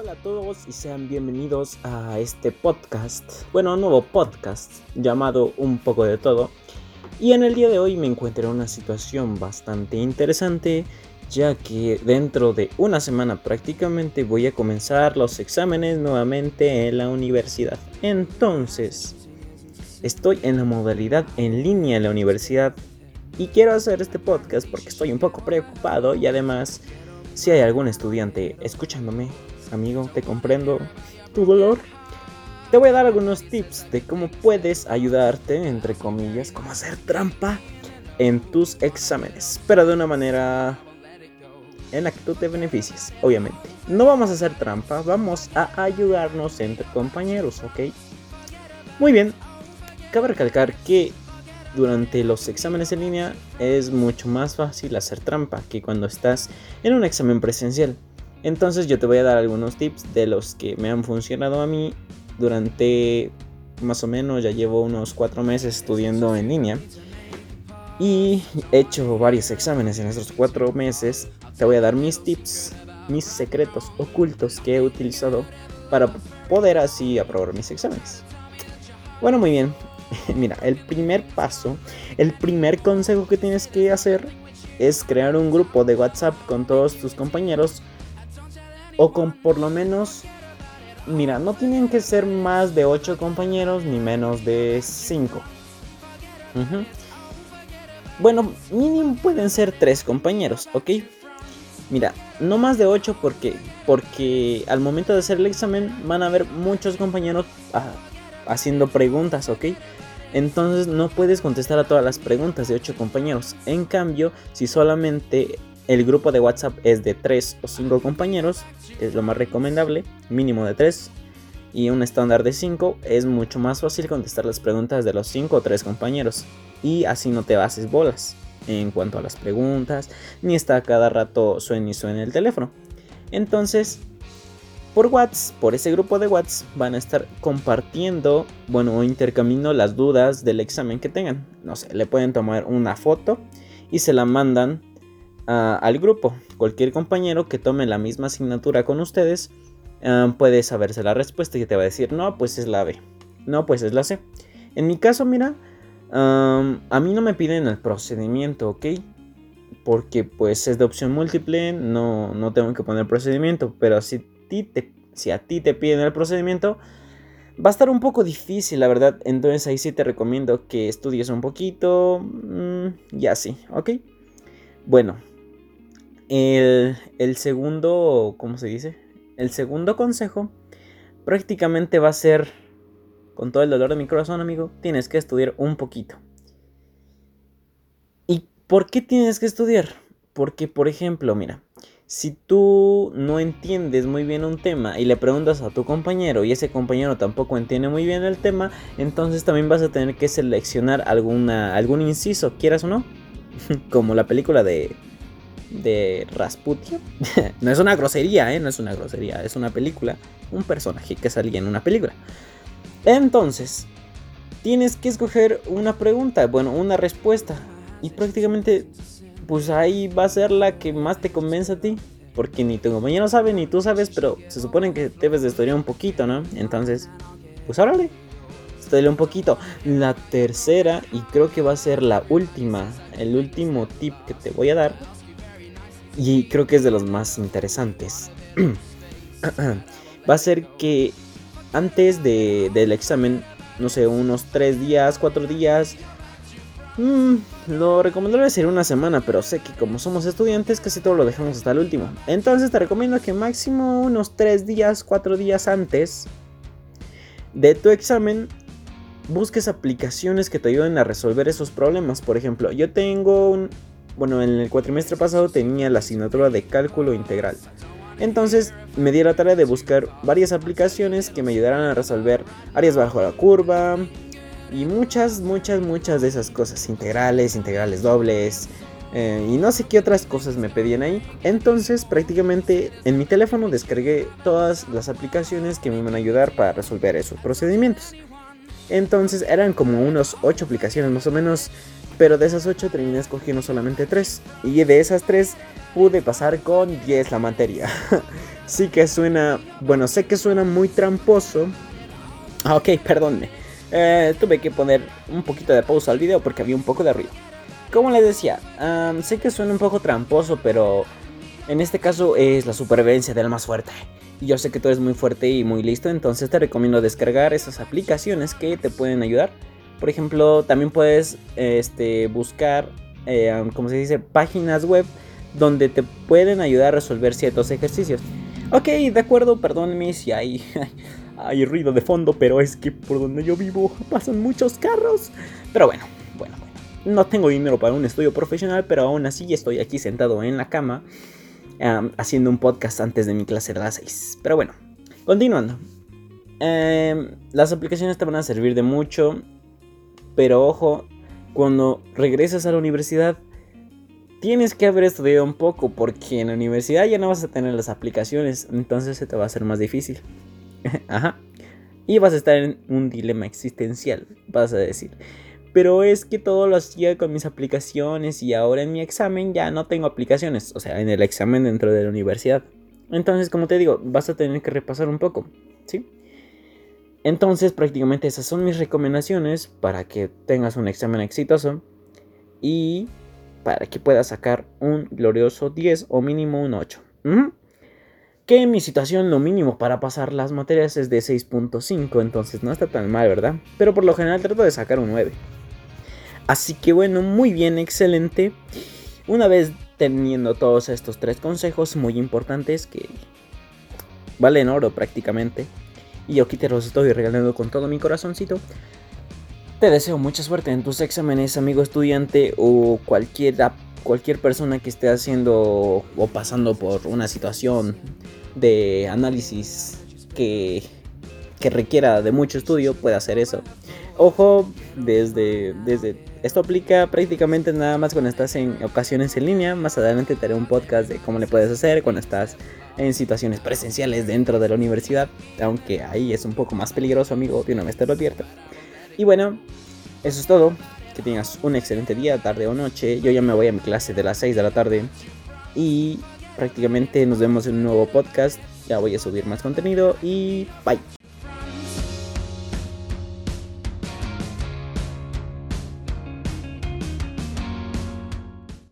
Hola a todos y sean bienvenidos a este podcast, bueno, nuevo podcast llamado Un poco de todo. Y en el día de hoy me encuentro en una situación bastante interesante, ya que dentro de una semana prácticamente voy a comenzar los exámenes nuevamente en la universidad. Entonces, estoy en la modalidad en línea en la universidad y quiero hacer este podcast porque estoy un poco preocupado y además si hay algún estudiante escuchándome, amigo, te comprendo tu dolor. Te voy a dar algunos tips de cómo puedes ayudarte, entre comillas, cómo hacer trampa en tus exámenes, pero de una manera en la que tú te beneficies, obviamente. No vamos a hacer trampa, vamos a ayudarnos entre compañeros, ¿ok? Muy bien, cabe recalcar que durante los exámenes en línea es mucho más fácil hacer trampa que cuando estás en un examen presencial. Entonces yo te voy a dar algunos tips de los que me han funcionado a mí durante más o menos, ya llevo unos cuatro meses estudiando en línea. Y he hecho varios exámenes en estos cuatro meses. Te voy a dar mis tips, mis secretos ocultos que he utilizado para poder así aprobar mis exámenes. Bueno, muy bien. Mira, el primer paso, el primer consejo que tienes que hacer es crear un grupo de WhatsApp con todos tus compañeros o con por lo menos, mira, no tienen que ser más de 8 compañeros ni menos de 5. Bueno, mínimo pueden ser 3 compañeros, ¿ok? Mira, no más de 8 porque, porque al momento de hacer el examen van a haber muchos compañeros ah, haciendo preguntas, ¿ok? Entonces no puedes contestar a todas las preguntas de 8 compañeros. En cambio, si solamente el grupo de WhatsApp es de 3 o 5 compañeros, es lo más recomendable, mínimo de 3 y un estándar de 5, es mucho más fácil contestar las preguntas de los 5 o 3 compañeros y así no te bases bolas en cuanto a las preguntas, ni está cada rato suene y suene el teléfono. Entonces, por WhatsApp, por ese grupo de WhatsApp, van a estar compartiendo, bueno, o intercambiando las dudas del examen que tengan. No sé, le pueden tomar una foto y se la mandan al grupo. Cualquier compañero que tome la misma asignatura con ustedes ah, puede saberse la respuesta y te va a decir, no, pues es la B, no, pues es la C. En mi caso, mira, a mí no me piden el procedimiento, ¿ok? Porque pues es de opción múltiple, no, no tengo que poner procedimiento, pero si, te, si a ti te piden el procedimiento, va a estar un poco difícil, la verdad. Entonces ahí sí te recomiendo que estudies un poquito mm, y así, ¿ok? Bueno, el, segundo, ¿cómo se dice? El segundo consejo prácticamente va a ser, con todo el dolor de mi corazón, amigo, tienes que estudiar un poquito. ¿Y por qué tienes que estudiar? Porque, por ejemplo, mira, si tú no entiendes muy bien un tema y le preguntas a tu compañero y ese compañero tampoco entiende muy bien el tema, entonces también vas a tener que seleccionar alguna, algún inciso, quieras o no. Como la película de de Rasputia. no es una grosería, ¿eh? No es una grosería, es una película. Un personaje que salía en una película. Entonces, tienes que escoger una pregunta, bueno, una respuesta. Y prácticamente, pues ahí va a ser la que más te convence a ti. Porque ni tu compañero sabe, ni tú sabes, pero se supone que debes de estudiar un poquito, ¿no? Entonces, pues órale, estudia un poquito. La tercera, y creo que va a ser la última, el último tip que te voy a dar, y creo que es de los más interesantes. Va a ser que antes de, del examen, no sé, unos 3 días, 4 días, mmm, lo recomendable sería una semana, pero sé que como somos estudiantes casi todo lo dejamos hasta el último. Entonces te recomiendo que máximo unos 3 días, 4 días antes de tu examen busques aplicaciones que te ayuden a resolver esos problemas. Por ejemplo, yo tengo un, bueno, en el cuatrimestre pasado tenía la asignatura de cálculo integral. Entonces me di la tarea de buscar varias aplicaciones que me ayudaran a resolver áreas bajo la curva y muchas, muchas, muchas de esas cosas, integrales, integrales dobles eh, y no sé qué otras cosas me pedían ahí. Entonces prácticamente en mi teléfono descargué todas las aplicaciones que me iban a ayudar para resolver esos procedimientos. Entonces eran como unos 8 aplicaciones más o menos Pero de esas 8 terminé escogiendo solamente 3. Y de esas 3 pude pasar con 10 la materia. sí que suena, bueno, sé que suena muy tramposo. Ah, ok, perdónme. Eh, tuve que poner un poquito de pausa al video porque había un poco de ruido. Como les decía, sé que suena un poco tramposo, pero en este caso es la supervivencia del más fuerte. Y yo sé que tú eres muy fuerte y muy listo, entonces te recomiendo descargar esas aplicaciones que te pueden ayudar. Por ejemplo, también puedes este, buscar, eh, como se dice, páginas web donde te pueden ayudar a resolver ciertos ejercicios. Ok, de acuerdo, perdónenme si hay, hay ruido de fondo, pero es que por donde yo vivo pasan muchos carros. Pero bueno, bueno, bueno. No tengo dinero para un estudio profesional, pero aún así estoy aquí sentado en la cama haciendo un podcast antes de mi clase de las 6. Pero bueno, continuando. Em, las aplicaciones te van a servir de mucho, pero ojo, cuando regresas a la universidad tienes que haber estudiado un poco porque en la universidad ya no vas a tener las aplicaciones, entonces se te va a hacer más difícil. Ajá. Y vas a estar en un dilema existencial, vas a decir. Pero es que todo lo hacía con mis aplicaciones y ahora en mi examen ya no tengo aplicaciones, o sea, en el examen dentro de la universidad. Entonces, como te digo, vas a tener que repasar un poco, ¿sí? Entonces, prácticamente esas son mis recomendaciones para que tengas un examen exitoso y para que puedas sacar un glorioso 10 o mínimo un 8. Que en mi situación lo mínimo para pasar las materias es de 6.5, entonces no está tan mal, ¿verdad? Pero por lo general trato de sacar un 9. Así que bueno, muy bien, excelente. Una vez teniendo todos estos tres consejos muy importantes que valen oro prácticamente, y yo aquí te los estoy regalando con todo mi corazoncito. Te deseo mucha suerte en tus exámenes, amigo estudiante o cualquier, cualquier persona que esté haciendo o pasando por una situación de análisis que, que requiera de mucho estudio puede hacer eso. Ojo, desde, desde esto aplica prácticamente nada más cuando estás en ocasiones en línea. Más adelante te haré un podcast de cómo le puedes hacer cuando estás en situaciones presenciales dentro de la universidad. Aunque ahí es un poco más peligroso, amigo, de una vez te lo advierto. Y bueno, eso es todo. Que tengas un excelente día, tarde o noche. Yo ya me voy a mi clase de las 6 de la tarde. Y prácticamente nos vemos en un nuevo podcast. Ya voy a subir más contenido y bye.